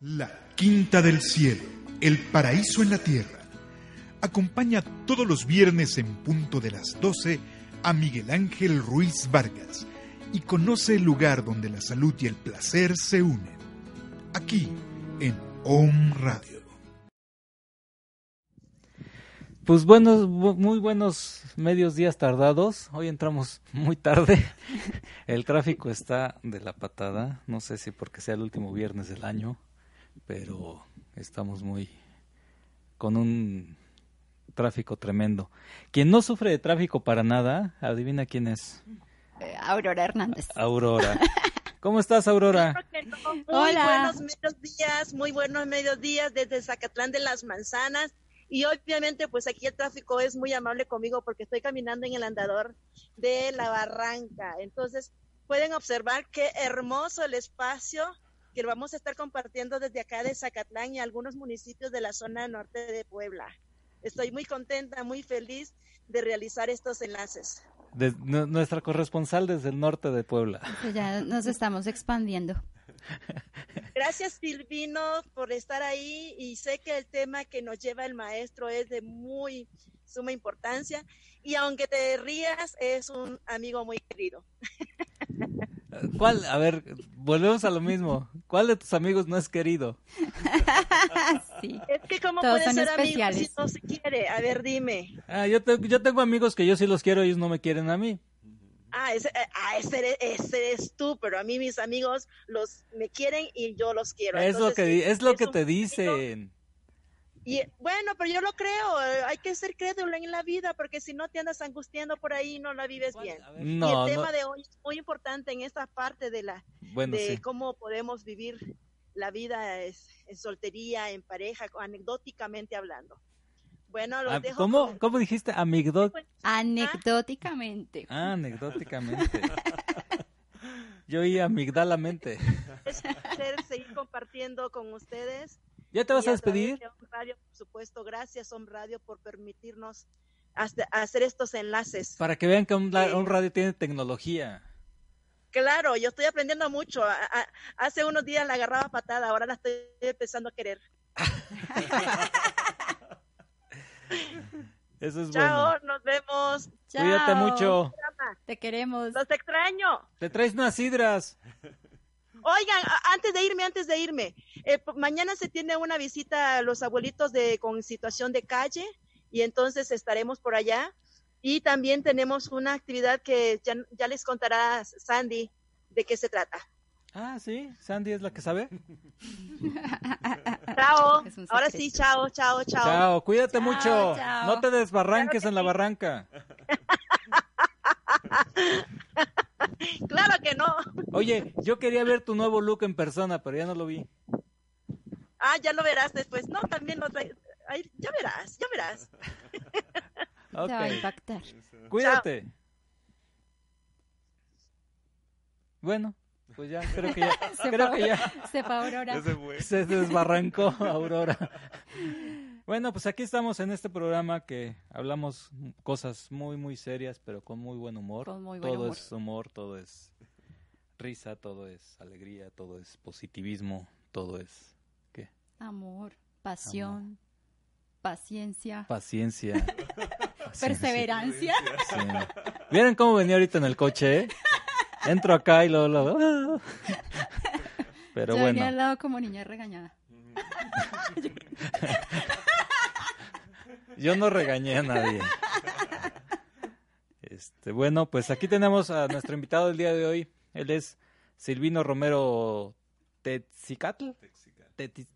La Quinta del Cielo, el paraíso en la tierra. Acompaña todos los viernes en punto de las 12 a Miguel Ángel Ruiz Vargas y conoce el lugar donde la salud y el placer se unen. Aquí, en Om Radio. Pues buenos, muy buenos medios días tardados. Hoy entramos muy tarde. El tráfico está de la patada. No sé si porque sea el último viernes del año, pero estamos muy con un tráfico tremendo. Quien no sufre de tráfico para nada, adivina quién es. Eh, Aurora Hernández. Aurora. ¿Cómo estás, Aurora? Muy buenos medios días, muy buenos medios días desde Zacatlán de las Manzanas. Y obviamente, pues aquí el tráfico es muy amable conmigo porque estoy caminando en el andador de la barranca. Entonces, pueden observar qué hermoso el espacio que vamos a estar compartiendo desde acá de Zacatlán y algunos municipios de la zona norte de Puebla. Estoy muy contenta, muy feliz de realizar estos enlaces. De, nuestra corresponsal desde el norte de Puebla. Pues ya nos estamos expandiendo. Gracias Silvino por estar ahí y sé que el tema que nos lleva el maestro es de muy suma importancia y aunque te rías es un amigo muy querido. ¿Cuál? A ver, volvemos a lo mismo. ¿Cuál de tus amigos no es querido? sí. Es que cómo puede ser amigo si no se quiere. A ver, dime. Ah, yo, yo tengo amigos que yo sí los quiero y ellos no me quieren a mí. Ah, ese, eh, ah, ese, eres, ese, eres, tú, pero a mí mis amigos los me quieren y yo los quiero. Es lo que, es lo que te dicen. Y bueno, pero yo lo creo, hay que ser crédulo en la vida, porque si no te andas angustiando por ahí, no la vives bien. No, y el tema de hoy es muy importante en esta parte de la de cómo podemos vivir la vida en soltería, en pareja, anecdóticamente hablando. Bueno, lo ah, dejo ¿Cómo, ¿Cómo dijiste? Anecdóticamente. Ah, anecdóticamente. Yo oí amigdalamente. Es seguir compartiendo con ustedes. ¿Ya te vas a despedir? Radio, por supuesto, gracias Om Radio por permitirnos hacer estos enlaces. Para que vean que un, radio tiene tecnología. Claro, yo estoy aprendiendo mucho. hace unos días la agarraba patada, ahora la estoy empezando a querer. Eso es Chao, nos vemos. Cuídate mucho. Te queremos. Los extraño. Te traes unas sidras. Oigan, antes de irme, antes de irme, eh, mañana se tiene una visita a los abuelitos de con situación de calle y entonces estaremos por allá. Y también tenemos una actividad que ya, ya les contará Sandy de qué se trata. Ah, sí, Sandy es la que sabe. chao. Ahora sí, chao, chao, chao. Chao, cuídate mucho. No te desbarranques en la barranca. claro que no. Oye, yo quería ver tu nuevo look en persona, pero ya no lo vi. Ah, ya lo verás después. No, también lo trae. ya verás, ya verás. Te va a impactar. Cuídate. Bueno, pues ya, creo que ya. se creo que ya. Se fue Aurora. Se desbarrancó Aurora. Bueno, pues aquí estamos en este programa que hablamos cosas muy, muy serias, pero con muy buen humor. todo es humor, todo es risa, todo es alegría, todo es positivismo, todo es. Amor, pasión, paciencia. Paciencia. Perseverancia. ¿Vieron cómo venía ahorita en el coche? Eh? Entro acá y luego... luego ¡ah! Pero Yo bueno. venía al lado como niña regañada. Yo no regañé a nadie. Este, bueno, pues aquí tenemos a nuestro invitado del día de hoy. Él es Silvino Romero Tetzicatl.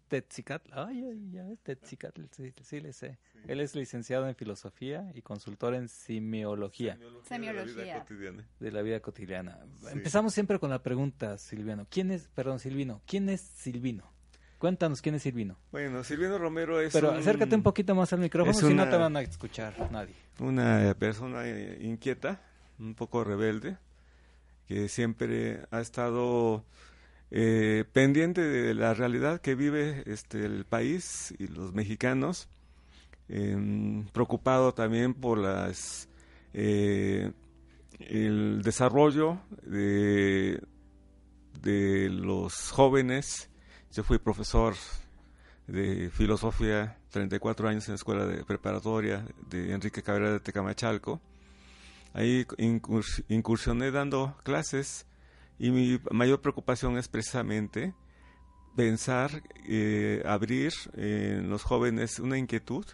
Tetzicatl. Ay, ay, ay, Tetzicatl, sí, sí le sé. Él es licenciado en filosofía y consultor en semiología. Semiología. De la vida cotidiana. Empezamos siempre con la pregunta, Silvino. ¿Quién es, perdón, Silvino, ¿quién es Silvino? Cuéntanos quién es Silvino. Bueno, Silvino Romero es. Pero acércate un poquito más al micrófono, si no te van a escuchar nadie. Una persona inquieta, un poco rebelde, que siempre ha estado eh, pendiente de la realidad que vive este el país y los mexicanos, em, preocupado también por las eh, el desarrollo de, de los jóvenes Yo fui profesor de filosofía, 34 años en la escuela de preparatoria de Enrique Cabrera de Tecamachalco. Ahí incursioné dando clases y mi mayor preocupación es precisamente pensar, eh, abrir en los jóvenes una inquietud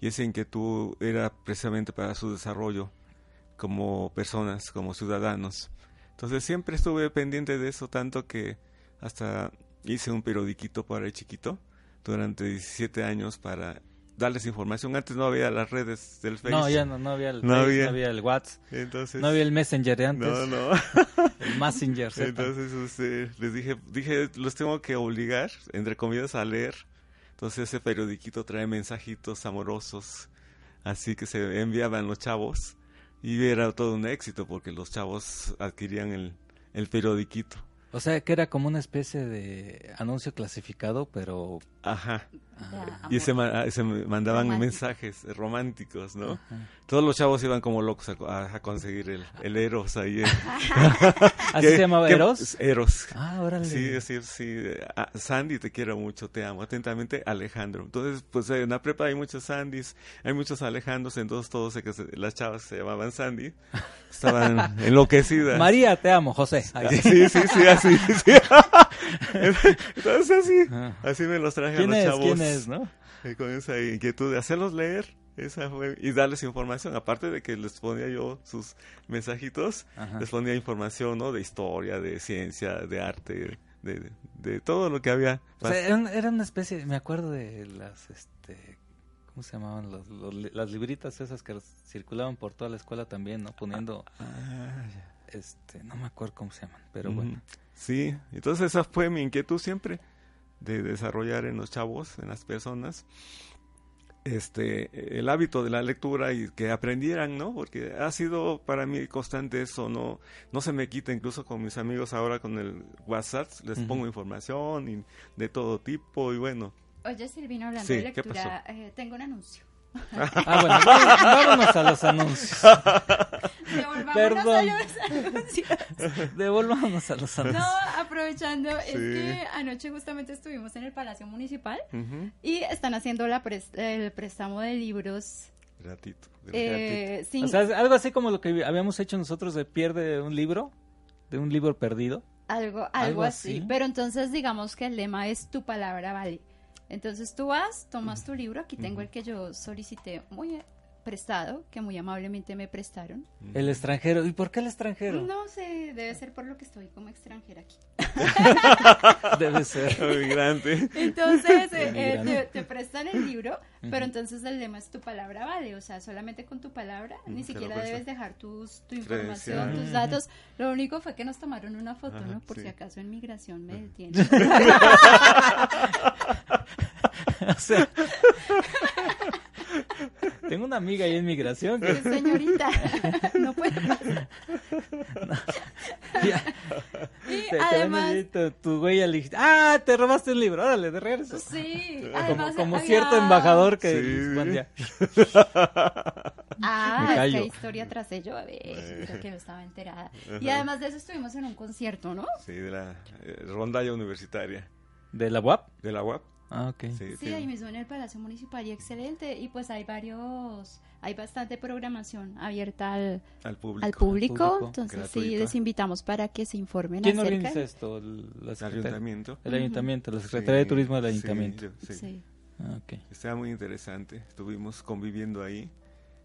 y esa inquietud era precisamente para su desarrollo como personas, como ciudadanos. Entonces siempre estuve pendiente de eso, tanto que hasta hice un periodiquito para el chiquito durante 17 años para darles información. Antes no había las redes del Facebook. No, ya no, no había el no, había. el WhatsApp. Entonces, no había el Messenger de antes. No, no. el Messenger. Entonces usted, les dije, dije, los tengo que obligar, entre comillas, a leer. Entonces ese periodiquito trae mensajitos amorosos, así que se enviaban los chavos. Y era todo un éxito porque los chavos adquirían el, el periodiquito. O sea, que era como una especie de anuncio clasificado, pero... Ajá. y se, se mandaban mensajes románticos, ¿no? Todos los chavos iban como locos a, conseguir el, el, Eros ahí. ¿Así se llamaba Eros? Eros. Ah, órale. Sí, sí, sí. Ah, Sandy, te quiero mucho, te amo. Atentamente, Alejandro. Entonces, pues en la prepa hay muchos Sandys, hay muchos Alejandros, entonces todos las chavas se llamaban Sandy. Estaban enloquecidas. María, te amo, José. Sí, sí, sí, así. Sí. entonces así, ah. así me los traje los chavos. ¿Quién es, no? Con esa inquietud de hacerlos leer esa fue, y darles información, aparte de que les ponía yo sus mensajitos, les ponía información, ¿no? De historia, de ciencia, de arte, de, de, todo lo que había. O sea, era, una especie, me acuerdo de las, este, ¿cómo se llamaban? las libritas esas que circulaban por toda la escuela también, ¿no? Poniendo, ah, este, no me acuerdo cómo se llaman, pero bueno. Sí, entonces esa fue mi inquietud siempre, de desarrollar en los chavos, en las personas, este el hábito de la lectura y que aprendieran, ¿no? Porque ha sido para mí constante eso, no no se me quita incluso con mis amigos ahora con el WhatsApp, les pongo información y de todo tipo y bueno. Oye, Silvino, hablando de lectura, eh, tengo un anuncio. ah, bueno, vámonos a los anuncios. Devolvámonos a los anuncios. Devolvámonos a los anuncios. No, aprovechando, es que anoche justamente estuvimos en el Palacio Municipal y están haciendo la el préstamo de libros. Gratito. Eh, o sea, algo así como lo que habíamos hecho nosotros de pierde un libro, de un libro perdido. Algo, algo, así. así. Pero entonces digamos que el lema es tu palabra vale. Entonces tú vas, tomas tu libro, aquí tengo el que yo solicité muy prestado, que muy amablemente me prestaron. El extranjero, ¿y por qué el extranjero? No sé, debe ser por lo que estoy como extranjera aquí. debe ser. Migrante. Entonces eh, eh, te, prestan el libro, pero entonces el lema es tu palabra vale, o sea, solamente con tu palabra, ni siquiera debes dejar tus, tu información, tus datos. Lo único fue que nos tomaron una foto, ¿no? Por si acaso en migración me detienen. o sea, tengo una amiga ahí en migración. Que... Señorita, no puede Y además... tu, güey le dijiste, ah, te robaste un libro, órale, de regreso. Sí, además... Como, cierto embajador que... Ah, qué historia tras ello, a ver, que no estaba enterada. Y además de eso estuvimos en un concierto, ¿no? Sí, de la eh, rondalla universitaria. ¿De la UAP? De la UAP. Ah, ok. Sí, ahí mismo en el Palacio Municipal y excelente. Y pues hay varios, hay bastante programación abierta al, al público. Al público. Entonces sí, les invitamos para que se informen ¿Quién organiza esto? El, ayuntamiento. El ayuntamiento, la Secretaría de Turismo del ayuntamiento. Sí, sí. Ah, okay. Estaba muy interesante. Estuvimos conviviendo ahí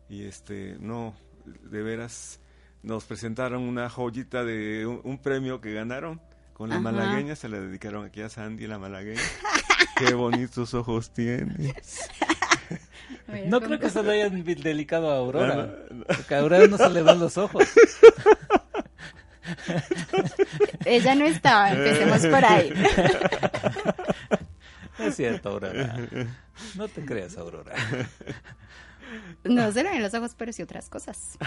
y este, no, de veras nos presentaron una joyita de un, premio que ganaron con la malagueña, se le dedicaron aquí a Sandy la malagueña. Qué bonitos ojos tienes. no creo que se lo hayan delicado a Aurora. Porque a Aurora no se le ven los ojos. Ella no estaba, empecemos por ahí. es cierto, Aurora. No te creas, Aurora. No se le ven los ojos, pero sí otras cosas.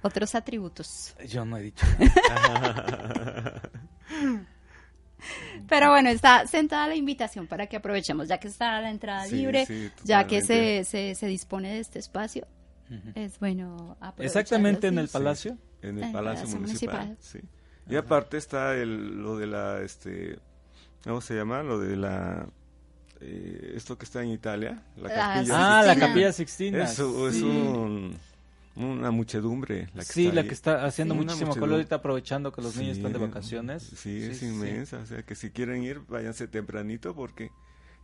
Otros atributos. Yo no he dicho pero bueno, está sentada la invitación para que aprovechemos, ya que está la entrada libre, ya que se, se, dispone de este espacio. Es bueno Exactamente en el palacio. En el, palacio, municipal, sí. Y aparte está el, lo de la este ¿cómo se llama? Lo de la eh, esto que está en Italia, la capilla. Ah, la capilla Sixtina. Eso es un, una muchedumbre. La que sí, la que está haciendo muchísimo color ahorita aprovechando que los niños están de vacaciones. Sí, es inmensa. O sea, que si quieren ir, váyanse tempranito porque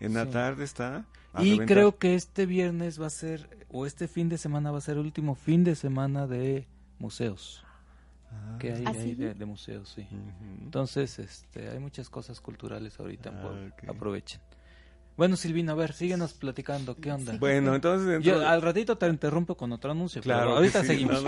en la tarde está. Y creo que este viernes va a ser, o este fin de semana va a ser el último fin de semana de museos. Ah. que hay, ¿Ah, de, museos, sí. Entonces, este, hay muchas cosas culturales ahorita, ah, aprovechen. Bueno, Silvina, a ver, síguenos platicando, ¿qué onda? Bueno, entonces... Yo al ratito te interrumpo con otro anuncio, claro, ahorita seguimos.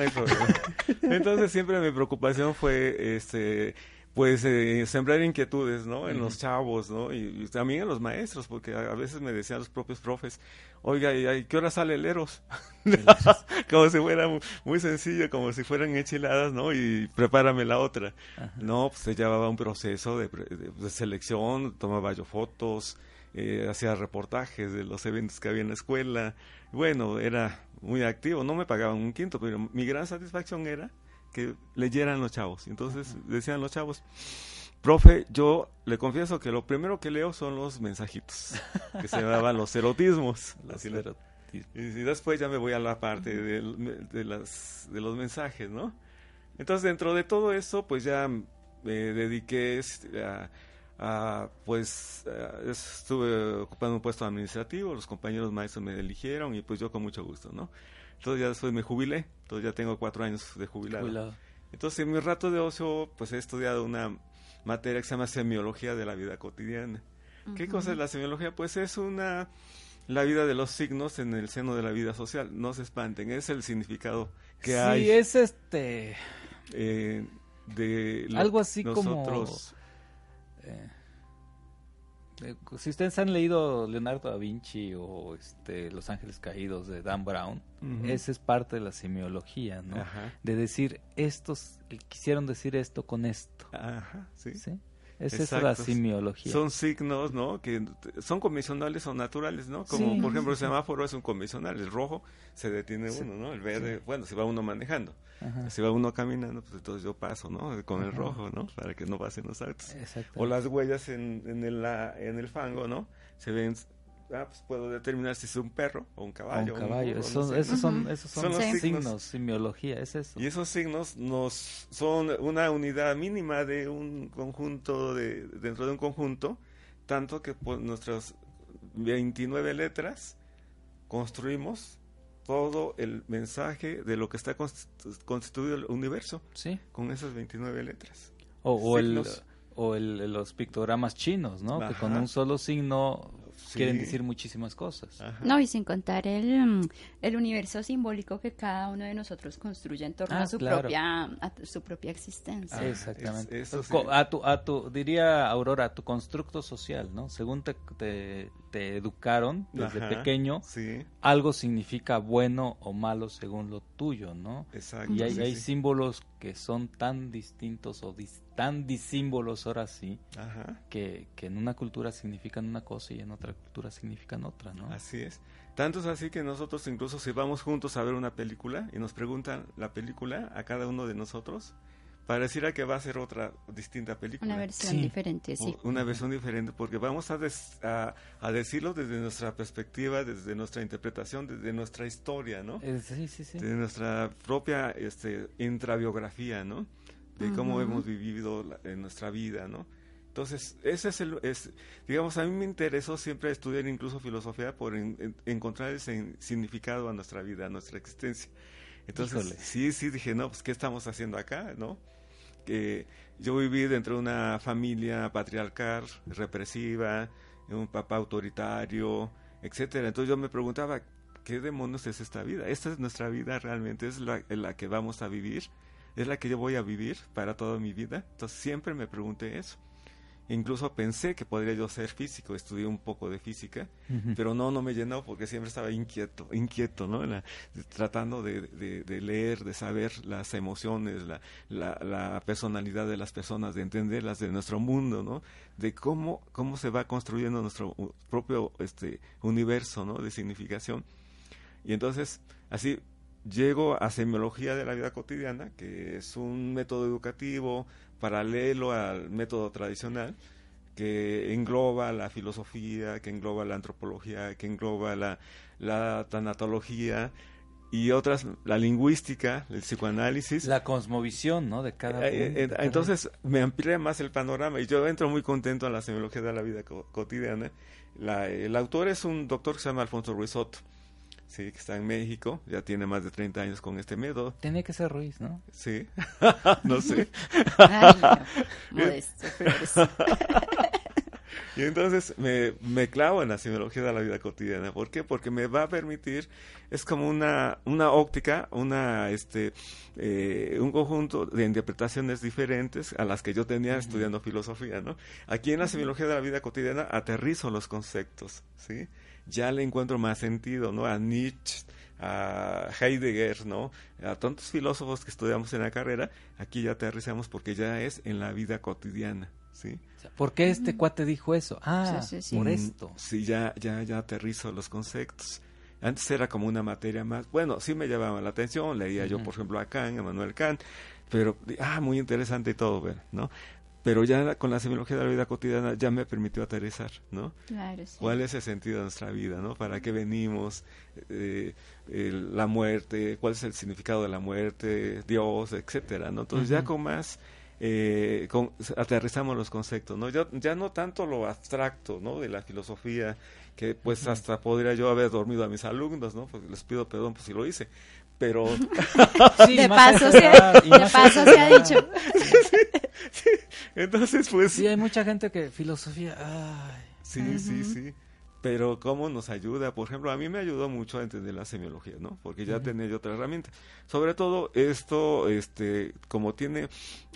entonces siempre mi preocupación fue, este, pues, eh, sembrar inquietudes, ¿no? En los chavos, ¿no? Y, también en los maestros, porque a, veces me decían los propios profes, oiga, ¿y qué hora sale el Eros? como si fuera muy, sencillo, como si fueran enchiladas, ¿no? Y prepárame la otra. No, pues se llevaba un proceso de, de selección, tomaba yo fotos, eh, hacía reportajes de los eventos que había en la escuela. Bueno, era muy activo, no me pagaban un quinto, pero mi gran satisfacción era que leyeran los chavos. Entonces decían los chavos, profe, yo le confieso que lo primero que leo son los mensajitos, que se llamaban los erotismos. y, después ya me voy a la parte de, las, de los mensajes, ¿no? Entonces dentro de todo eso, pues ya me dediqué este, a pues estuve ocupando un puesto administrativo, los compañeros maestros me eligieron y pues yo con mucho gusto, ¿no? Entonces ya después me jubilé, entonces ya tengo cuatro años de jubilado. Entonces en mi rato de ocio pues he estudiado una materia que se llama semiología de la vida cotidiana. ¿Qué cosa es la semiología? Pues es una la vida de los signos en el seno de la vida social. No se espanten, es el significado que hay. Sí, es este... Eh, de algo así como eh, si ustedes han leído Leonardo da Vinci o este Los Ángeles Caídos de Dan Brown, esa es parte de la semiología, ¿no? De decir, estos quisieron decir esto con esto. Ajá, sí. ¿Sí? Esa es la simiología. Son signos, ¿no? Que son convencionales o naturales, ¿no? Como, por ejemplo, el semáforo es un convencional. El rojo se detiene uno, ¿no? El verde, bueno, si va uno manejando. Si va uno caminando, pues entonces yo paso, ¿no? Con el rojo, ¿no? Para que no pasen los autos. O las huellas en, en, el, en el fango, ¿no? Se ven ah, pues puedo determinar si es un perro o un caballo. un caballo, esos, son, esos son, signos, signos, simiología, es eso. Y esos signos nos son una unidad mínima de un conjunto, de, dentro de un conjunto, tanto que por nuestras 29 letras construimos todo el mensaje de lo que está constituido el universo ¿Sí? con esas 29 letras. O, o el, o el, los pictogramas chinos, ¿no? Que con un solo signo quieren decir muchísimas cosas. No, y sin contar el, mm, el universo simbólico que cada uno de nosotros construye en torno ah, a su propia a su propia existencia. Ah, exactamente. a tu a tu diría Aurora, a tu constructo social, ¿no? Según te, te, educaron desde pequeño, algo significa bueno o malo según lo tuyo, ¿no? Exacto. Y hay, hay símbolos que son tan distintos o tan disímbolos ahora sí, Que, que en una cultura significan una cosa y en otra cultura significan otra, ¿no? Así es. Tanto es así que nosotros incluso si vamos juntos a ver una película y nos preguntan la película a cada uno de nosotros, pareciera que va a ser otra distinta película. Una versión diferente, sí. Una versión diferente, porque vamos a, a, decirlo desde nuestra perspectiva, desde nuestra interpretación, desde nuestra historia, ¿no? Eh, sí, sí, sí. De nuestra propia este, intrabiografía, ¿no? De cómo hemos vivido en nuestra vida, ¿no? Entonces, ese es el, es, digamos, a mí me interesó siempre estudiar incluso filosofía por encontrar ese significado a nuestra vida, a nuestra existencia. Entonces, sí, sí, dije, no, pues, ¿qué estamos haciendo acá, no? Que yo viví dentro de una familia patriarcal, represiva, un papá autoritario, etcétera. Entonces yo me preguntaba, ¿qué demonios es esta vida? ¿Esta es nuestra vida realmente? ¿Es la, la que vamos a vivir? ¿Es la que yo voy a vivir para toda mi vida? Entonces siempre me pregunté eso. Incluso pensé que podría yo ser físico, estudié un poco de física, pero no, no me llenó porque siempre estaba inquieto, inquieto, ¿no? tratando de, de, leer, de saber las emociones, la, la, personalidad de las personas, de entenderlas de nuestro mundo, ¿no? De cómo, cómo se va construyendo nuestro propio este, universo, ¿no? De significación. Y entonces, así llego a semiología de la vida cotidiana, que es un método educativo paralelo al método tradicional, que engloba la filosofía, que engloba la antropología, que engloba la, la tanatología y otras, la lingüística, el psicoanálisis. La cosmovisión, ¿no? De cada... Eh, eh, entonces me amplía más el panorama y yo entro muy contento a la semiología de la vida cotidiana. el autor es un doctor que se llama Alfonso Ruiz Soto Sí, que está en México, ya tiene más de 30 años con este método. Tiene que ser Ruiz, ¿no? Sí, no sé. modesto, y entonces me, me, clavo en la semiología de la vida cotidiana. ¿Por qué? Porque me va a permitir, es como una, una óptica, una, este, eh, un conjunto de interpretaciones diferentes a las que yo tenía estudiando filosofía, ¿no? Aquí en la semiología de la vida cotidiana aterrizo los conceptos, ¿sí? Ya le encuentro más sentido, ¿no? A Nietzsche, a Heidegger, ¿no? A tantos filósofos que estudiamos en la carrera, aquí ya aterrizamos porque ya es en la vida cotidiana, ¿sí? ¿Por qué este cuate dijo eso? Ah, por esto. Sí, ya, ya, ya aterrizo los conceptos. Antes era como una materia más, bueno, sí me llamaba la atención, leía yo, por ejemplo, a Kant, a Manuel Kant, pero, ah, muy interesante y todo, ¿no? Pero ya con la semiología de la vida cotidiana ya me permitió aterrizar, ¿no? Claro, sí. ¿Cuál es el sentido de nuestra vida, no? ¿Para qué venimos? Eh, la muerte, ¿cuál es el significado de la muerte? Dios, etcétera, ¿no? Entonces ya con más eh, con, aterrizamos los conceptos, ¿no? Ya, ya no tanto lo abstracto, ¿no? De la filosofía, que pues hasta podría yo haber dormido a mis alumnos, ¿no? Pues les pido perdón pues si lo hice, pero... de, paso se, de paso se ha dicho. Entonces, pues... Sí, hay mucha gente que filosofía... Ay. Sí, sí, sí. Pero cómo nos ayuda, por ejemplo, a mí me ayudó mucho a entender la semiología, ¿no? Porque ya tenía yo otra herramienta. Sobre todo esto, este, como tiene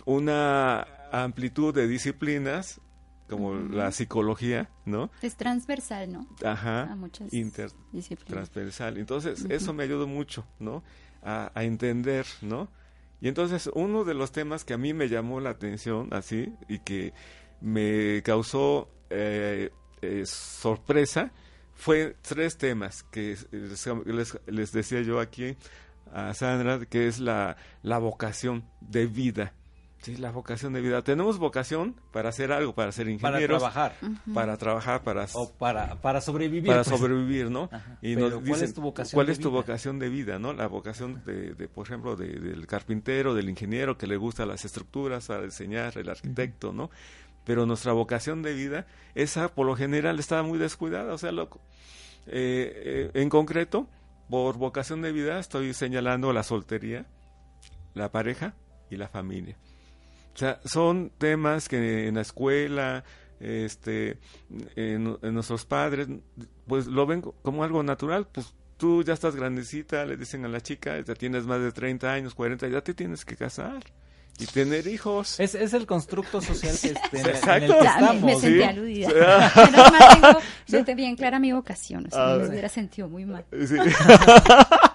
una amplitud de disciplinas, como la psicología, ¿no? Es transversal, ¿no? Ajá. A muchas interdisciplinas. Transversal. Entonces, eso me ayudó mucho, ¿no? A, a, entender, ¿no? Y entonces, uno de los temas que a mí me llamó la atención, así, y que me causó eh, eh, sorpresa, fue tres temas que les, les, decía yo aquí a Sandra, que es la, la vocación de vida Sí, la vocación de vida. Tenemos vocación para hacer algo, para ser ingenieros. Para trabajar. Para trabajar, para... O para, para sobrevivir. Para pues. sobrevivir, ¿no? Y nos dicen, ¿cuál es tu vocación ¿Cuál es tu vocación de vida, no? La vocación, de, de por ejemplo, de, del carpintero, del ingeniero que le gusta las estructuras, a diseñar, el arquitecto, ¿no? Pero nuestra vocación de vida, esa por lo general está muy descuidada. O sea, loco. Eh, eh, en concreto, por vocación de vida estoy señalando la soltería, la pareja y la familia. O sea, son temas que en la escuela, este, en, nuestros padres, pues lo ven como algo natural, pues tú ya estás grandecita, le dicen a la chica, ya tienes más de 30 años, 40, ya te tienes que casar y tener hijos. Es, es el constructo social que, este, en, el que estamos. Me, sentí aludida. Menos mal tengo, yo te bien clara mi vocación, o sea, me hubiera sentido muy mal. Sí.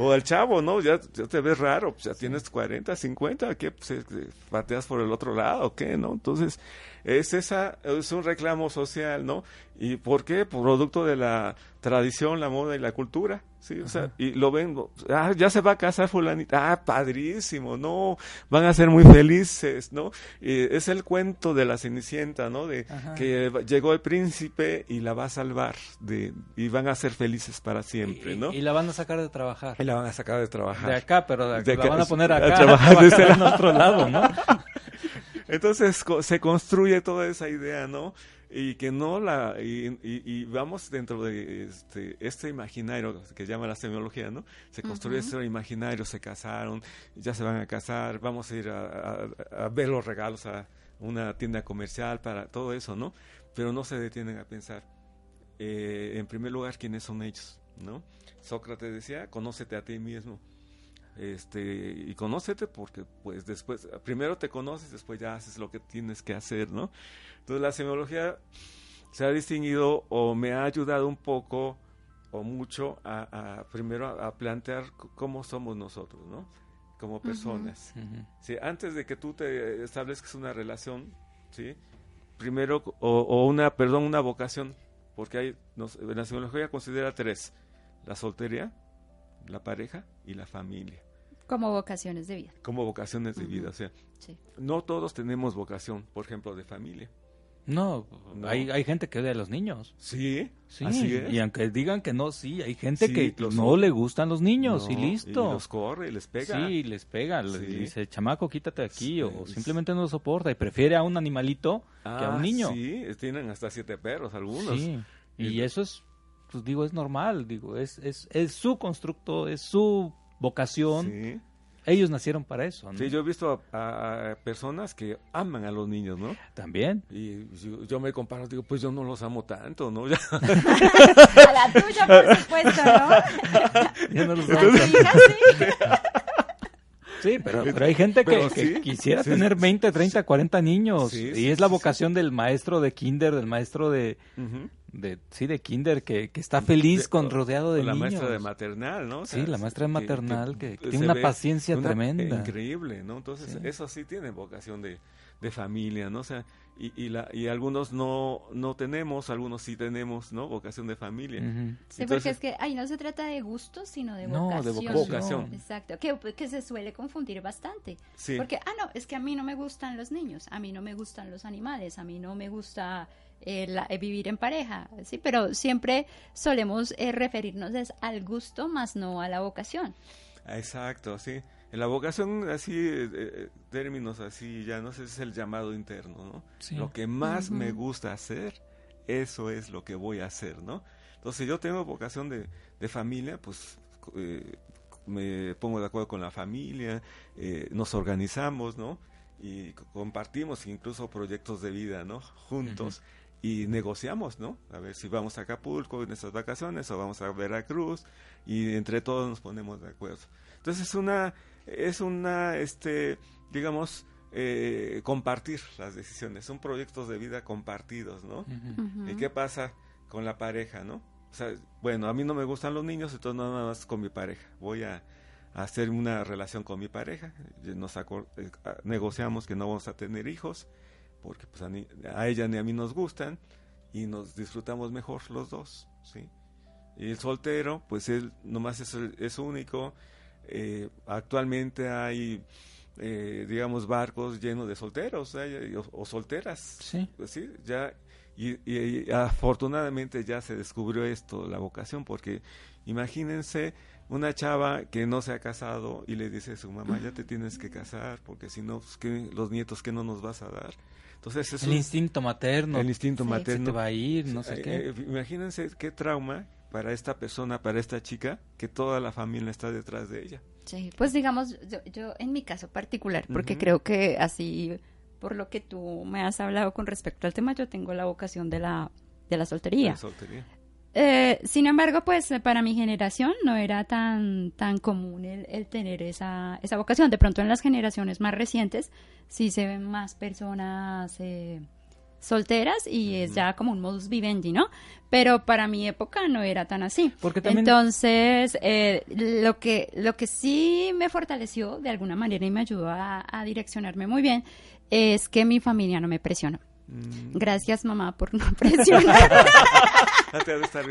O al chavo, ¿no? Ya, te ves raro, pues ya tienes 40, 50, ¿qué? Pues, eh, pateas por el otro lado, ¿qué? ¿No? Entonces, es esa, es un reclamo social, ¿no? ¿Y por qué? Producto de la tradición, la moda y la cultura. Sí, o sea, y lo ven, ah, ya se va a casar fulanita, ah, padrísimo, no, van a ser muy felices, ¿no? Y es el cuento de la Cenicienta, ¿no? De que llegó el príncipe y la va a salvar, de, y van a ser felices para siempre, ¿no? Y, la van a sacar de trabajar. Y la van a sacar de trabajar. De acá, pero de, la van a poner acá, a trabajar, otro lado, ¿no? Entonces se construye toda esa idea, ¿no? y que no la y, vamos dentro de este, este imaginario que llama la semiología no se construye este imaginario se casaron ya se van a casar vamos a ir a, ver los regalos a una tienda comercial para todo eso no pero no se detienen a pensar eh, en primer lugar quiénes son ellos no Sócrates decía conócete a ti mismo este y conócete porque pues después primero te conoces después ya haces lo que tienes que hacer no entonces la semiología se ha distinguido o me ha ayudado un poco o mucho a, primero a, plantear cómo somos nosotros no como personas. Antes de que tú te establezcas una relación sí primero o, una perdón una vocación porque hay la semiología considera tres la soltería la pareja y la familia como vocaciones de vida. Como vocaciones de vida, o sea, no todos tenemos vocación, por ejemplo, de familia. No, Hay, hay gente que odia a los niños. Sí, sí. Y aunque digan que no, sí, hay gente que no le gustan los niños y listo. Y los corre y les pega. Sí, les pega. Le dice, chamaco, quítate aquí. O simplemente no lo soporta y prefiere a un animalito que a un ah, niño. Sí, tienen hasta siete perros algunos. Sí. Y, eso es, pues digo, es normal. Digo, es, es, es su constructo, es su vocación. Sí ellos nacieron para eso, ¿no? Sí, yo he visto a, personas que aman a los niños, ¿no? También. Y yo, me comparo, digo, pues yo no los amo tanto, ¿no? a la tuya, por supuesto, ¿no? yo no los amo Sí, pero, pero hay gente que, quisiera tener 20, 30, 40 niños. y es la vocación del maestro de kinder, del maestro de, de sí de kinder que, que está feliz con rodeado de la niños. La maestra de maternal, ¿no? sí, la maestra de maternal que, tiene una paciencia tremenda. Increíble, ¿no? Entonces, eso sí tiene vocación de, de familia, ¿no? O sea, y, y, la, y algunos no, no tenemos, algunos sí tenemos, ¿no? Vocación de familia. Sí, porque es que ahí no se trata de gusto, sino de vocación. de vocación. Exacto, que, que, se suele confundir bastante. Sí. Porque, ah, no, es que a mí no me gustan los niños, a mí no me gustan los animales, a mí no me gusta eh, vivir en pareja, ¿sí? Pero siempre solemos eh, referirnos al gusto más no a la vocación. Exacto, sí. En la vocación, así, eh, términos así, ya no sé, es el llamado interno, ¿no? Lo que más me gusta hacer, eso es lo que voy a hacer, ¿no? Entonces, yo tengo vocación de, de familia, pues me pongo de acuerdo con la familia, nos organizamos, ¿no? Y compartimos incluso proyectos de vida, ¿no? Juntos y negociamos, ¿no? A ver si vamos a Acapulco en estas vacaciones o vamos a Veracruz y entre todos nos ponemos de acuerdo. Entonces es una, es una, este, digamos, eh, compartir las decisiones, son proyectos de vida compartidos, ¿no? ¿Y qué pasa con la pareja, no? O sea, bueno, a mí no me gustan los niños, entonces nada más con mi pareja. Voy a, hacer una relación con mi pareja, nos eh, negociamos que no vamos a tener hijos, porque pues a, ella ni a mí nos gustan y nos disfrutamos mejor los dos, ¿sí? Y el soltero, pues él nomás es, es único. Eh, actualmente hay, eh, digamos, barcos llenos de solteros o, solteras. Sí. Pues sí, ya, y, afortunadamente ya se descubrió esto, la vocación, porque imagínense una chava que no se ha casado y le dice a su mamá, ya te tienes que casar, porque si no, pues, los nietos que no nos vas a dar. Entonces es el instinto materno. El instinto materno. te va a ir, no sé qué. Eh, imagínense qué trauma para esta persona, para esta chica, que toda la familia está detrás de ella. Sí, pues digamos, yo, en mi caso particular, porque creo que así, por lo que tú me has hablado con respecto al tema, yo tengo la vocación de la, de la soltería. la soltería. Eh, sin embargo, pues para mi generación no era tan, tan común el, tener esa, esa vocación. De pronto en las generaciones más recientes sí se ven más personas eh, solteras y es ya como un modus vivendi, ¿no? Pero para mi época no era tan así. Porque Entonces, eh, lo, que, lo que sí me fortaleció de alguna manera y me ayudó a direccionarme muy bien es que mi familia no me presionó. Mm. Gracias mamá por no presionar.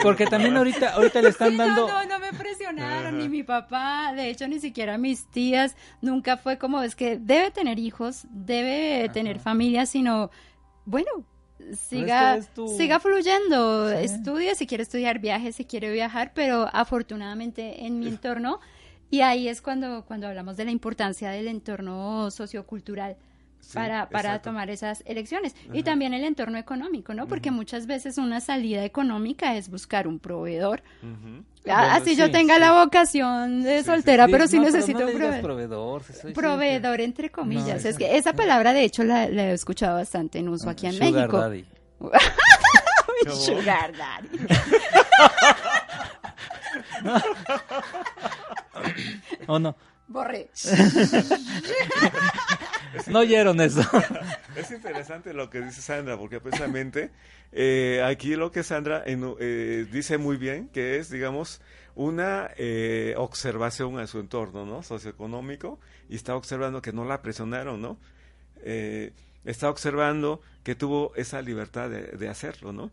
Porque también ahorita, ahorita le están dando. No, no, me presionaron, ni mi papá, de hecho ni siquiera mis tías, nunca fue como es que debe tener hijos, debe tener familia, sino bueno, siga, siga fluyendo, estudie si quiere estudiar, viaje si quiere viajar, pero afortunadamente en mi entorno, y ahí es cuando, cuando hablamos de la importancia del entorno sociocultural para, para tomar esas elecciones. Y también el entorno económico, ¿no? Porque muchas veces una salida económica es buscar un proveedor. así yo tenga la vocación de soltera, pero sí necesito un proveedor. Proveedor, entre comillas. es que esa palabra, de hecho, la, he escuchado bastante en uso aquí en México. Daddy. sugar daddy. ¿O no? Borré. no oyeron eso. Es interesante lo que dice Sandra, porque precisamente eh, aquí lo que Sandra eh, dice muy bien, que es, digamos, una eh, observación a su entorno, ¿no? Socioeconómico, y está observando que no la presionaron, ¿no? está observando que tuvo esa libertad de, hacerlo, ¿no?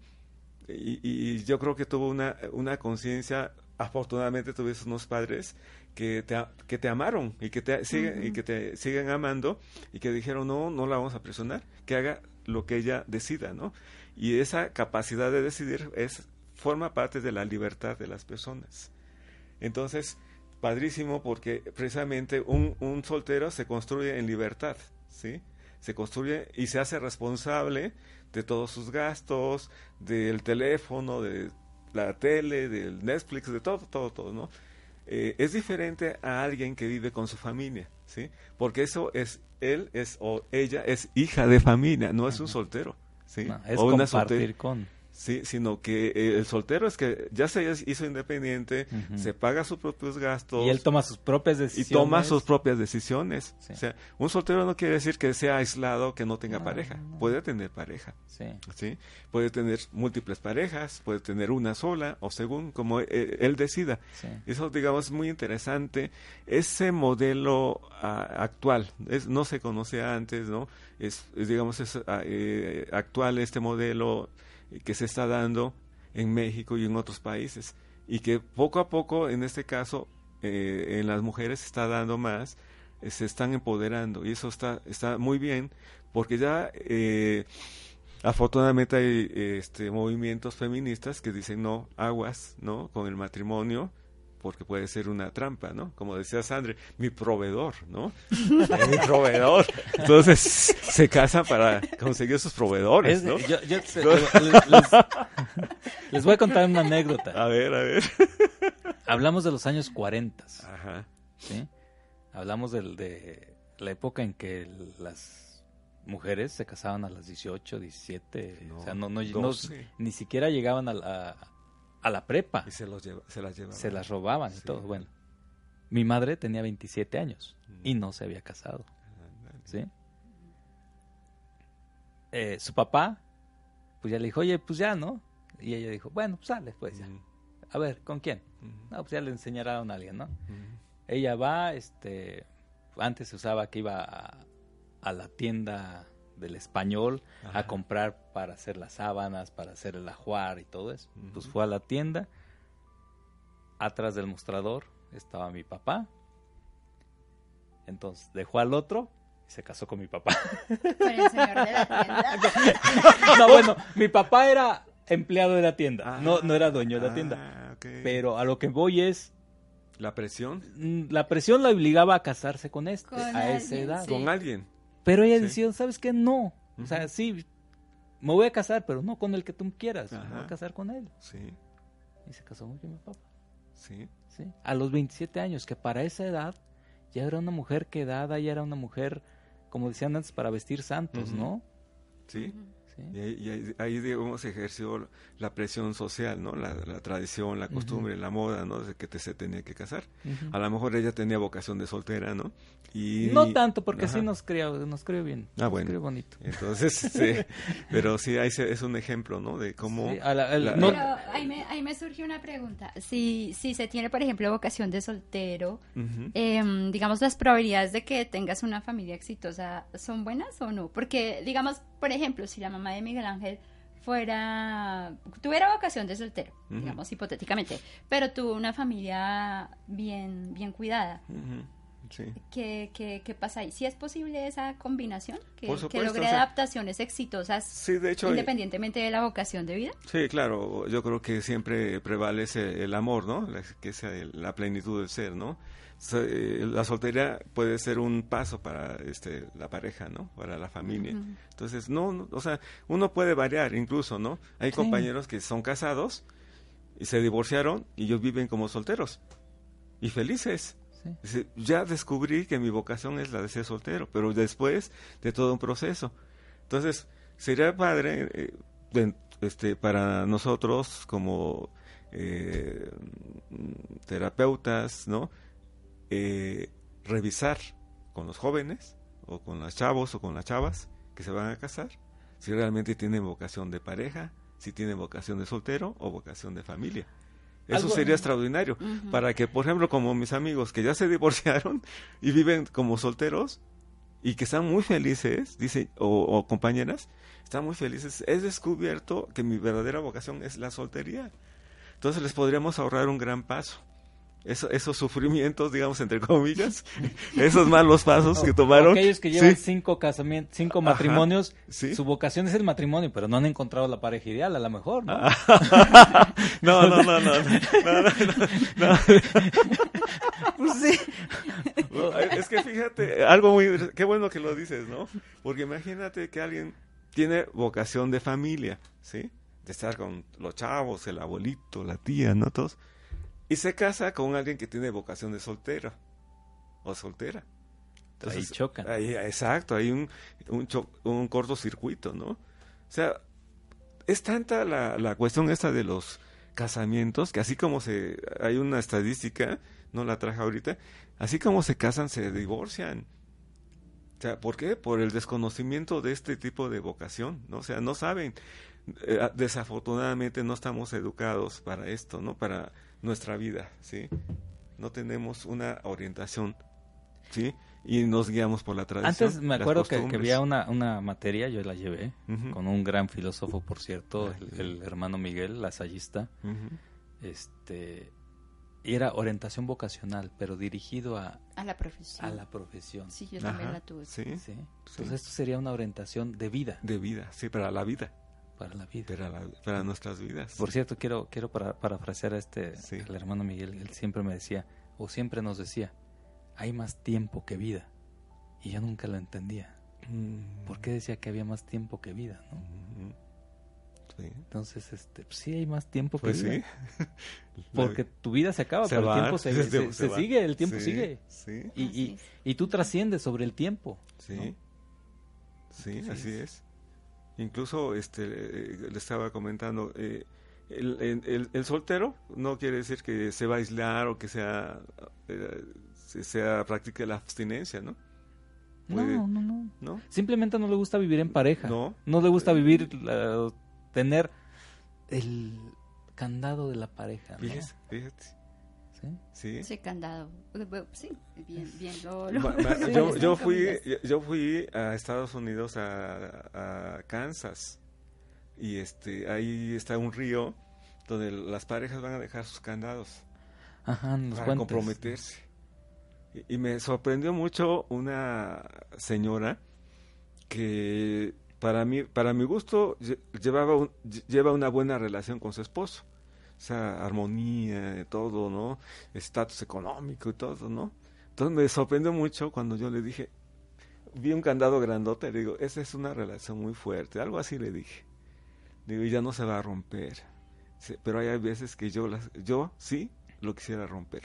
Y, y, yo creo que tuvo una, una conciencia, afortunadamente tuviste unos padres que te, que te amaron y que te siguen y que te siguen amando y que dijeron no no la vamos a presionar que haga lo que ella decida, ¿no? Y esa capacidad de decidir es forma parte de la libertad de las personas. Entonces, padrísimo porque precisamente un, un soltero se construye en libertad, ¿sí? Se construye y se hace responsable de todos sus gastos, del teléfono, de la tele, del Netflix, de todo, todo, todo, ¿no? Eh, es diferente a alguien que vive con su familia, ¿sí? Porque eso es, él es o ella es hija de familia, no es un soltero, ¿sí? es o una compartir con. Sí, sino que eh, el soltero es que ya se hizo independiente, se paga sus propios gastos. Y él toma sus propias decisiones. Y toma sus propias decisiones. O sea, un soltero no quiere decir que sea aislado, que no tenga pareja. Puede tener pareja. Sí. sí. Puede tener múltiples parejas, puede tener una sola, o según como eh, él, decida. Eso, digamos, es muy interesante. Ese modelo ah, actual, es, no se conocía antes, ¿no? Es, digamos, es ah, eh, actual este modelo que se está dando en México y en otros países. Y que poco a poco en este caso eh, en las mujeres se está dando más eh, se están empoderando. Y eso está está muy bien porque ya eh, afortunadamente hay este movimientos feministas que dicen no aguas no con el matrimonio porque puede ser una trampa, ¿no? Como decía Sandre, mi proveedor, ¿no? mi proveedor. Entonces se casa para conseguir sus proveedores, ¿no? les, voy a contar una anécdota. A ver, a ver. Hablamos de los años 40. Ajá. ¿Sí? Hablamos de la época en que las mujeres se casaban a las 18, 17, o sea, no, no, ni siquiera llegaban a, la a la prepa. Y se, los se las llevaban. Se las robaban y todo. Bueno, mi madre tenía 27 años y mm. no se había casado. ¿Sí? Eh, su papá, pues ya le dijo, oye, pues ya, ¿no? Y ella dijo, bueno, pues sale, pues ya. A ver, ¿con quién? No, pues ya le enseñaron a alguien, ¿no? Ella va, este, antes se usaba que iba a, a la tienda del español a comprar para hacer las sábanas, para hacer el ajuar y todo eso. Pues fue a la tienda, atrás del mostrador estaba mi papá. Entonces dejó al otro y se casó con mi papá. Con el señor de la tienda. no, bueno, mi papá era empleado de la tienda, no, no era dueño de la tienda. Ah, Pero a lo que voy es... ¿La presión? Mm, la presión la obligaba a casarse con este, a esa edad. ¿Con alguien? Pero ella decidió, ¿sabes qué? No. O sea, sí, me voy a casar, pero no con el que tú quieras. Me voy a casar con él. Sí. Y se casó con mi papá. Sí. Sí. A los 27 años, que para esa edad ya era una mujer quedada, ya era una mujer, como decían antes, para vestir santos, ¿no? Sí. Y, ahí, digamos, ejerció la presión social, ¿no? La, tradición, la costumbre, la moda, ¿no? De que te, se tenía que casar. A lo mejor ella tenía vocación de soltera, ¿no? Y, no tanto, porque sí nos crió, nos crió bien. Ah, bueno. Nos bonito. Entonces, sí. pero sí, ahí es un ejemplo, ¿no? De cómo... pero ahí me, ahí me surge una pregunta. Si, si se tiene, por ejemplo, vocación de soltero, em, digamos, las probabilidades de que tengas una familia exitosa, ¿son buenas o no? Porque, digamos, por ejemplo, si la mamá de Miguel Ángel fuera, tuviera vocación de soltero, digamos hipotéticamente, pero tuvo una familia bien, bien cuidada. ¿Qué, qué, pasa ahí? ¿Si es posible esa combinación? ¿Que, logre adaptaciones exitosas independientemente de la vocación de vida? Sí, claro. Yo creo que siempre prevalece el amor, ¿no? que sea la plenitud del ser, ¿no? Eh, la soltería puede ser un paso para este, la pareja, ¿no? Para la familia. Entonces, no, o sea, uno puede variar incluso, ¿no? Hay compañeros que son casados y se divorciaron y ellos viven como solteros y felices. ya descubrí que mi vocación es la de ser soltero, pero después de todo un proceso. Entonces, sería padre eh, este, para nosotros como eh, terapeutas, ¿no? Eh, revisar con los jóvenes o con los chavos o con las chavas que se van a casar si realmente tienen vocación de pareja, si tienen vocación de soltero o vocación de familia. Eso sería extraordinario. Para que, por ejemplo, como mis amigos que ya se divorciaron y viven como solteros y que están muy felices, dice, o, compañeras, están muy felices, he descubierto que mi verdadera vocación es la soltería. Entonces les podríamos ahorrar un gran paso. Esos sufrimientos, digamos, entre comillas, esos malos pasos que tomaron. Aquellos que llevan cinco casamientos, cinco matrimonios, su vocación es el matrimonio, pero no han encontrado la pareja ideal, a lo mejor, ¿no? no, no, no, no, no, Pues sí. Es que fíjate, algo muy, qué bueno que lo dices, ¿no? Porque imagínate que alguien tiene vocación de familia, ¿sí? De estar con los chavos, el abuelito, la tía, ¿no? Todos y se casa con alguien que tiene vocación de soltero o soltera. ahí chocan. Ahí, exacto, hay un, un, un cortocircuito, ¿no? O sea, es tanta la, la cuestión esta de los casamientos que así como se hay una estadística, no la traje ahorita, así como se casan, se divorcian. O sea, ¿por qué? Por el desconocimiento de este tipo de vocación, ¿no? O sea, no saben. Eh, desafortunadamente no estamos educados para esto, ¿no? Para nuestra vida, ¿sí? No tenemos una orientación, ¿sí? Y nos guiamos por la tradición. Antes me acuerdo que, había una, una materia, yo la llevé, con un gran filósofo, por cierto, ah, el, hermano Miguel, lasallista, este, y era orientación vocacional, pero dirigido a... A la profesión. A la profesión. Sí, yo también la tuve. ¿Sí? ¿Sí? Entonces esto sería una orientación de vida. De vida, sí, para la vida para la vida. Para, nuestras vidas. Por cierto, quiero, quiero para, parafrasear a este, el hermano Miguel, él siempre me decía, o siempre nos decía, hay más tiempo que vida. Y yo nunca lo entendía. Mm. ¿Por qué decía que había más tiempo que vida? ¿no? sí. Entonces, este, pues sí hay más tiempo que pues vida. Porque tu vida se acaba, pero el tiempo se, se, sigue, el tiempo sigue. Y, y, y, tú trasciendes sobre el tiempo. Sí. Sí, así es. Incluso este, le estaba comentando, eh, el, el, soltero no quiere decir que se va a aislar o que sea, eh, sea practique la abstinencia, ¿no? no, no, no, Simplemente no le gusta vivir en pareja. No. No le gusta vivir, tener el candado de la pareja. Fíjate, fíjate. ¿Sí? Ese candado. Sí, bien, bien. yo, fui, yo fui a Estados Unidos, a, Kansas, y este ahí está un río donde las parejas van a dejar sus candados Ajá, para comprometerse. Y, me sorprendió mucho una señora que para mí, para mi gusto, llevaba lleva una buena relación con su esposo esa armonía, todo, ¿no? Estatus económico y todo, ¿no? Entonces me sorprendió mucho cuando yo le dije, vi un candado grandote, le digo, esa es una relación muy fuerte, algo así le dije. Digo, ya no se va a romper. pero hay veces que yo, las, yo sí lo quisiera romper.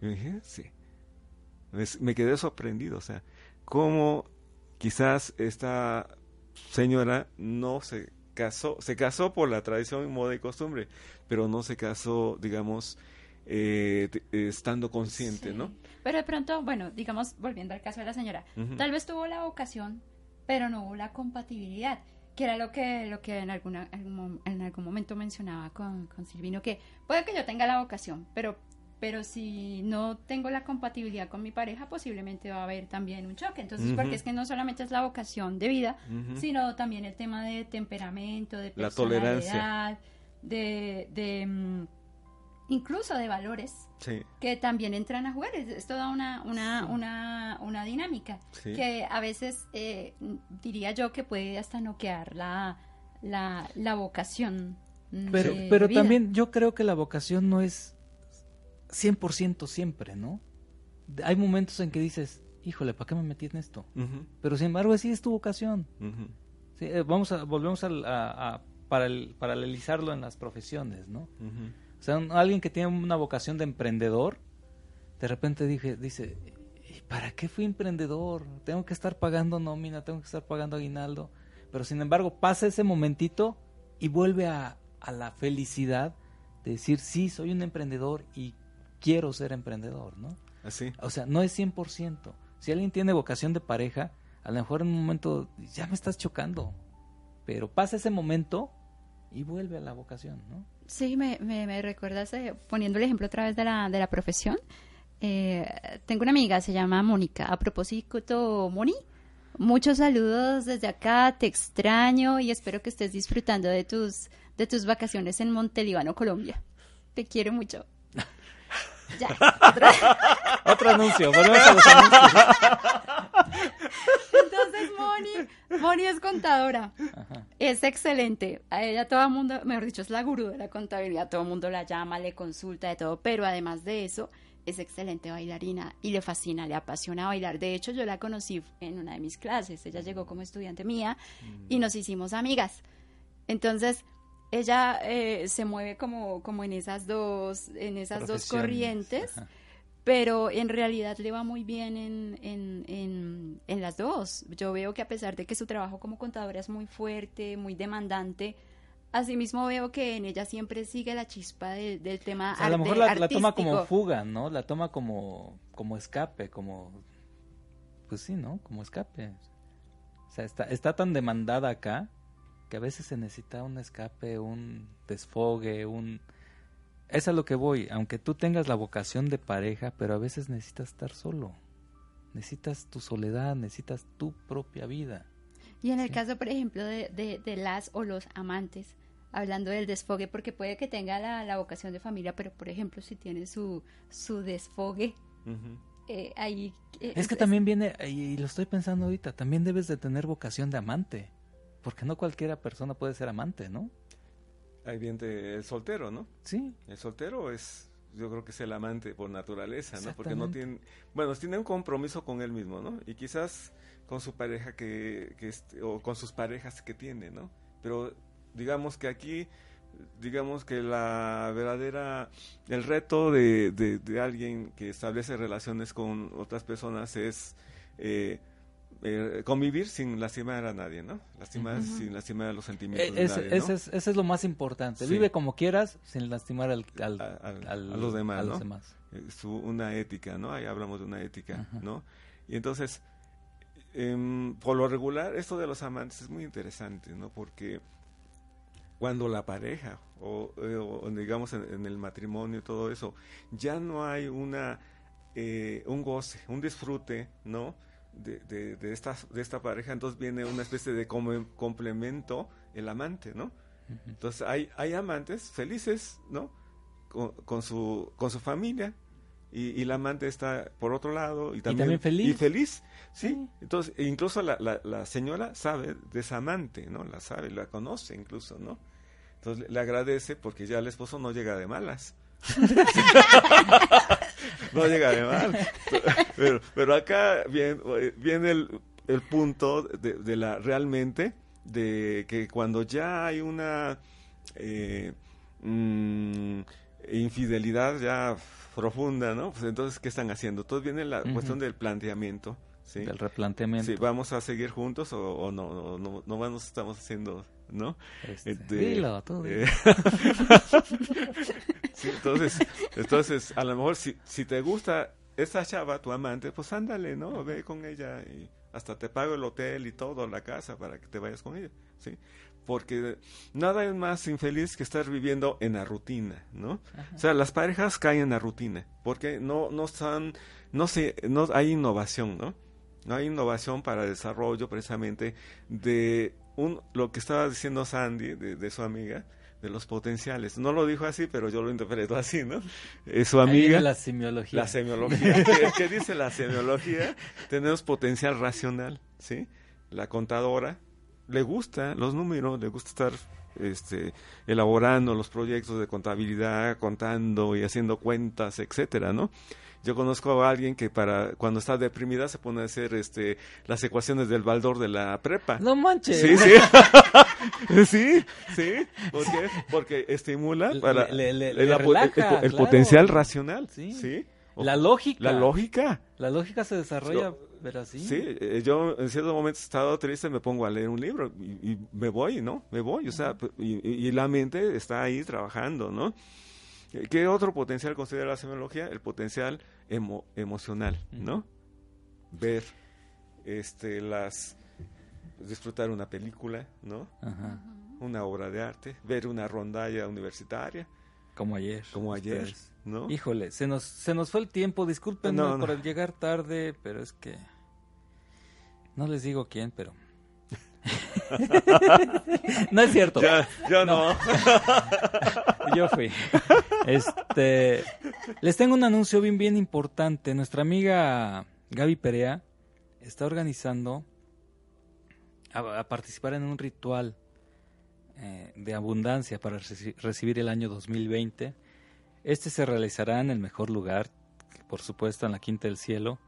Y dije, sí. Me quedé sorprendido, o sea, cómo quizás esta señora no se casó, se casó por la tradición, moda y costumbre, pero no se casó, digamos, eh, estando consciente, ¿no? Pero de pronto, bueno, digamos, volviendo al caso de la señora, tal vez tuvo la vocación, pero no hubo la compatibilidad, que era lo que, lo que en, alguna, en algún momento mencionaba con, con Silvino, que puede que yo tenga la vocación, pero pero si no tengo la compatibilidad con mi pareja, posiblemente va a haber también un choque. Entonces, porque es que no solamente es la vocación de vida, sino también el tema de temperamento, de personalidad, de, de mm, incluso de valores que también entran a jugar. Es, toda una, una, una, una dinámica que a veces eh, diría yo que puede hasta noquear la, la, la vocación. Mm, pero, pero también yo creo que la vocación no es 100% siempre, ¿no? Hay momentos en que dices, híjole, ¿para qué me metí en esto? Pero sin embargo, así es tu vocación. Eh, vamos a, volvemos a, a, paralelizarlo en las profesiones, ¿no? O sea, alguien que tiene una vocación de emprendedor, de repente dije, dice, ¿para qué fui emprendedor? Tengo que estar pagando nómina, tengo que estar pagando aguinaldo. Pero sin embargo, pasa ese momentito y vuelve a, a la felicidad de decir, sí, soy un emprendedor y quiero ser emprendedor, ¿no? Así. O sea, no es 100%. Si alguien tiene vocación de pareja, a lo mejor en un momento ya me estás chocando, pero pasa ese momento y vuelve a la vocación, ¿no? Sí, me, me, recuerdas, eh, poniendo el ejemplo otra vez de la, de la profesión, eh, tengo una amiga, se llama Mónica. A propósito, Moni, muchos saludos desde acá, te extraño y espero que estés disfrutando de tus, de tus vacaciones en Montelíbano, Colombia. Te quiero mucho. Ya. Otro anuncio, volvemos a los anuncios. Entonces, Moni, Moni es contadora. Es excelente. A ella todo el mundo, mejor dicho, es la gurú de la contabilidad. Todo el mundo la llama, le consulta de todo. Pero además de eso, es excelente bailarina y le fascina, le apasiona bailar. De hecho, yo la conocí en una de mis clases. Ella llegó como estudiante mía y nos hicimos amigas. Entonces, ella eh, se mueve como, como en esas dos, en esas dos corrientes. Pero en realidad le va muy bien en, en, en, en las dos. Yo veo que a pesar de que su trabajo como contadora es muy fuerte, muy demandante, Asimismo veo que en ella siempre sigue la chispa del tema A lo mejor la, toma como fuga, ¿no? La toma como, como escape, como... Pues sí, ¿no? Como escape. O sea, está, está tan demandada acá que a veces se necesita un escape, un desfogue, un... Es a lo que voy, aunque tú tengas la vocación de pareja, pero a veces necesitas estar solo. Necesitas tu soledad, necesitas tu propia vida. Y en el caso, por ejemplo, de, de, de, las o los amantes, hablando del desfogue, porque puede que tenga la, vocación de familia, pero por ejemplo, si tiene su, su desfogue, eh, ahí... Eh, es, que también viene, y lo estoy pensando ahorita, también debes de tener vocación de amante, porque no cualquiera persona puede ser amante, ¿no? Ahí viene el soltero, ¿no? Sí. El soltero es, yo creo que es el amante por naturaleza, ¿no? Porque no tiene, bueno, tiene un compromiso con él mismo, ¿no? Y quizás con su pareja que, que o con sus parejas que tiene, ¿no? Pero digamos que aquí digamos que la verdadera el reto de, de, alguien que establece relaciones con otras personas es eh, eh, convivir sin lastimar a nadie, ¿no? Lastimar sin lastimar a los sentimientos. de nadie, ¿no? ese, es, lo más importante. Vive como quieras sin lastimar al, a, los demás, ¿no? Es una ética, ¿no? Ahí hablamos de una ética, ¿no? Y entonces, em, por lo regular, esto de los amantes es muy interesante, ¿no? Porque cuando la pareja o, eh, digamos en, el matrimonio y todo eso ya no hay una eh, un goce un disfrute no de, de, esta de esta pareja entonces viene una especie de complemento el amante no entonces hay hay amantes felices no con, su con su familia y, y, la amante está por otro lado y también, feliz. Y feliz, ¿sí? Entonces, incluso la, la, la, señora sabe de esa amante, ¿no? La sabe, la conoce incluso, ¿no? Entonces le agradece porque ya el esposo no llega de malas. no llega de mal. Pero, pero acá viene, viene el, el punto de, de, la realmente de que cuando ya hay una eh, mm, infidelidad ya profunda, ¿no? Pues entonces, ¿qué están haciendo? Entonces viene la cuestión del planteamiento. ¿sí? Del replanteamiento. Sí, ¿Vamos a seguir juntos o, no, no, no, vamos, estamos haciendo, ¿no? Este, este dilo, tú eh, sí, entonces, entonces, a lo mejor si, si te gusta esa chava, tu amante, pues ándale, ¿no? Ve con ella y hasta te pago el hotel y todo, la casa, para que te vayas con ella, ¿sí? porque nada es más infeliz que estar viviendo en la rutina, ¿no? O sea, las parejas caen en la rutina, porque no no están no sé, no hay innovación, ¿no? No hay innovación para el desarrollo precisamente de un lo que estaba diciendo Sandy de, su amiga de los potenciales. No lo dijo así, pero yo lo interpreto así, ¿no? Es su amiga. la semiología. La semiología. ¿Qué, dice la semiología? Tenemos potencial racional, ¿sí? La contadora le gusta los números, le gusta estar este, elaborando los proyectos de contabilidad, contando y haciendo cuentas, etcétera, ¿no? Yo conozco a alguien que para cuando está deprimida se pone a hacer este las ecuaciones del baldor de la prepa. No manches. Sí, sí. sí, sí. ¿Por qué? Porque estimula para el, potencial racional. Sí. La lógica. La lógica. La lógica se desarrolla Sí, eh, yo en cierto momento he estado triste, me pongo a leer un libro y, me voy, ¿no? Me voy, o sea, y, la mente está ahí trabajando, ¿no? ¿Qué otro potencial considera la semiología? El potencial emocional, ¿no? Ver, este, las, disfrutar una película, ¿no? Una obra de arte, ver una rondalla universitaria. Como ayer. Como ayer, ¿no? Híjole, se nos, se nos fue el tiempo, disculpen por el llegar tarde, pero es que no les digo quién, pero. no es cierto. yo no. yo fui. Este. Les tengo un anuncio bien, bien importante. Nuestra amiga Gaby Perea está organizando a, participar en un ritual eh, de abundancia para recibir el año 2020. Este se realizará en el mejor lugar, por supuesto en la Quinta del Cielo.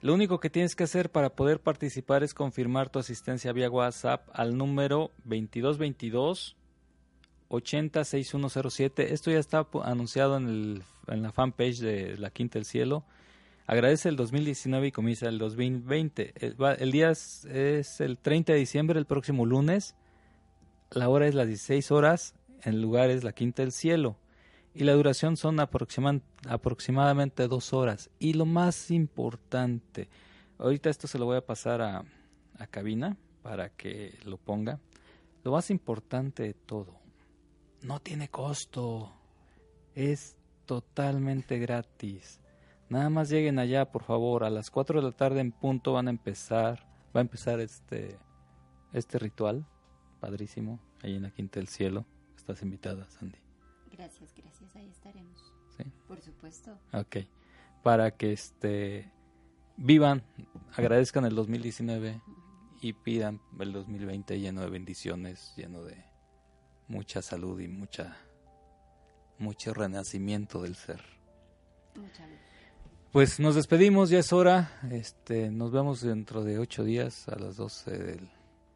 Lo único que tienes que hacer para poder participar es confirmar tu asistencia vía WhatsApp al número 2222 806107. Esto ya está anunciado en, el, la fanpage de la Quinta del Cielo. Agradece el 2019 y comienza el 2020. El, día es, el 30 de diciembre, el próximo lunes. La hora es las 16 horas. El lugar es la Quinta del Cielo. Y la duración son aproximadamente dos horas. Y lo más importante, ahorita esto se lo voy a pasar a, a cabina para que lo ponga. Lo más importante de todo, no tiene costo. Es totalmente gratis. Nada más lleguen allá, por favor. A las 4 de la tarde en punto van a empezar. Va a empezar este, este ritual. Padrísimo. Ahí en la Quinta del Cielo. Estás invitada, Sandy. Gracias, gracias. Ahí estaremos. Sí. Por supuesto. Ok. Para que este vivan, agradezcan el 2019 y pidan el 2020 lleno de bendiciones, lleno de mucha salud y mucha mucho renacimiento del ser. Mucha pues nos despedimos, ya es hora. Este, nos vemos dentro de ocho días a las doce del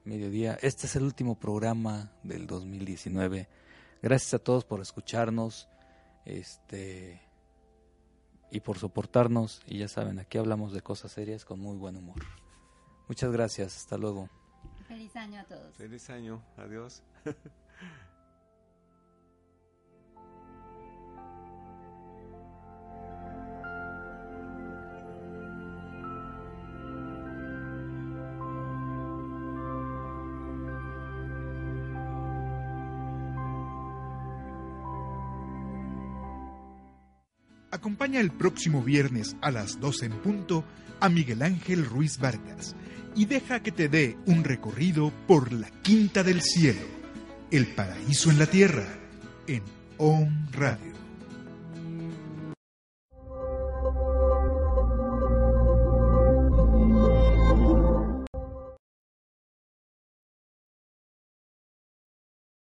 mediodía. Este es el último programa del 2019. Gracias a todos por escucharnos, este, y por soportarnos. Y ya saben, aquí hablamos de cosas serias con muy buen humor. Muchas gracias. Hasta luego. Feliz año a todos. Feliz año. Adiós. Acompaña el próximo viernes a las 12 en punto a Miguel Ángel Ruiz Vargas y deja que te dé un recorrido por la Quinta del Cielo, el paraíso en la tierra, en On Radio.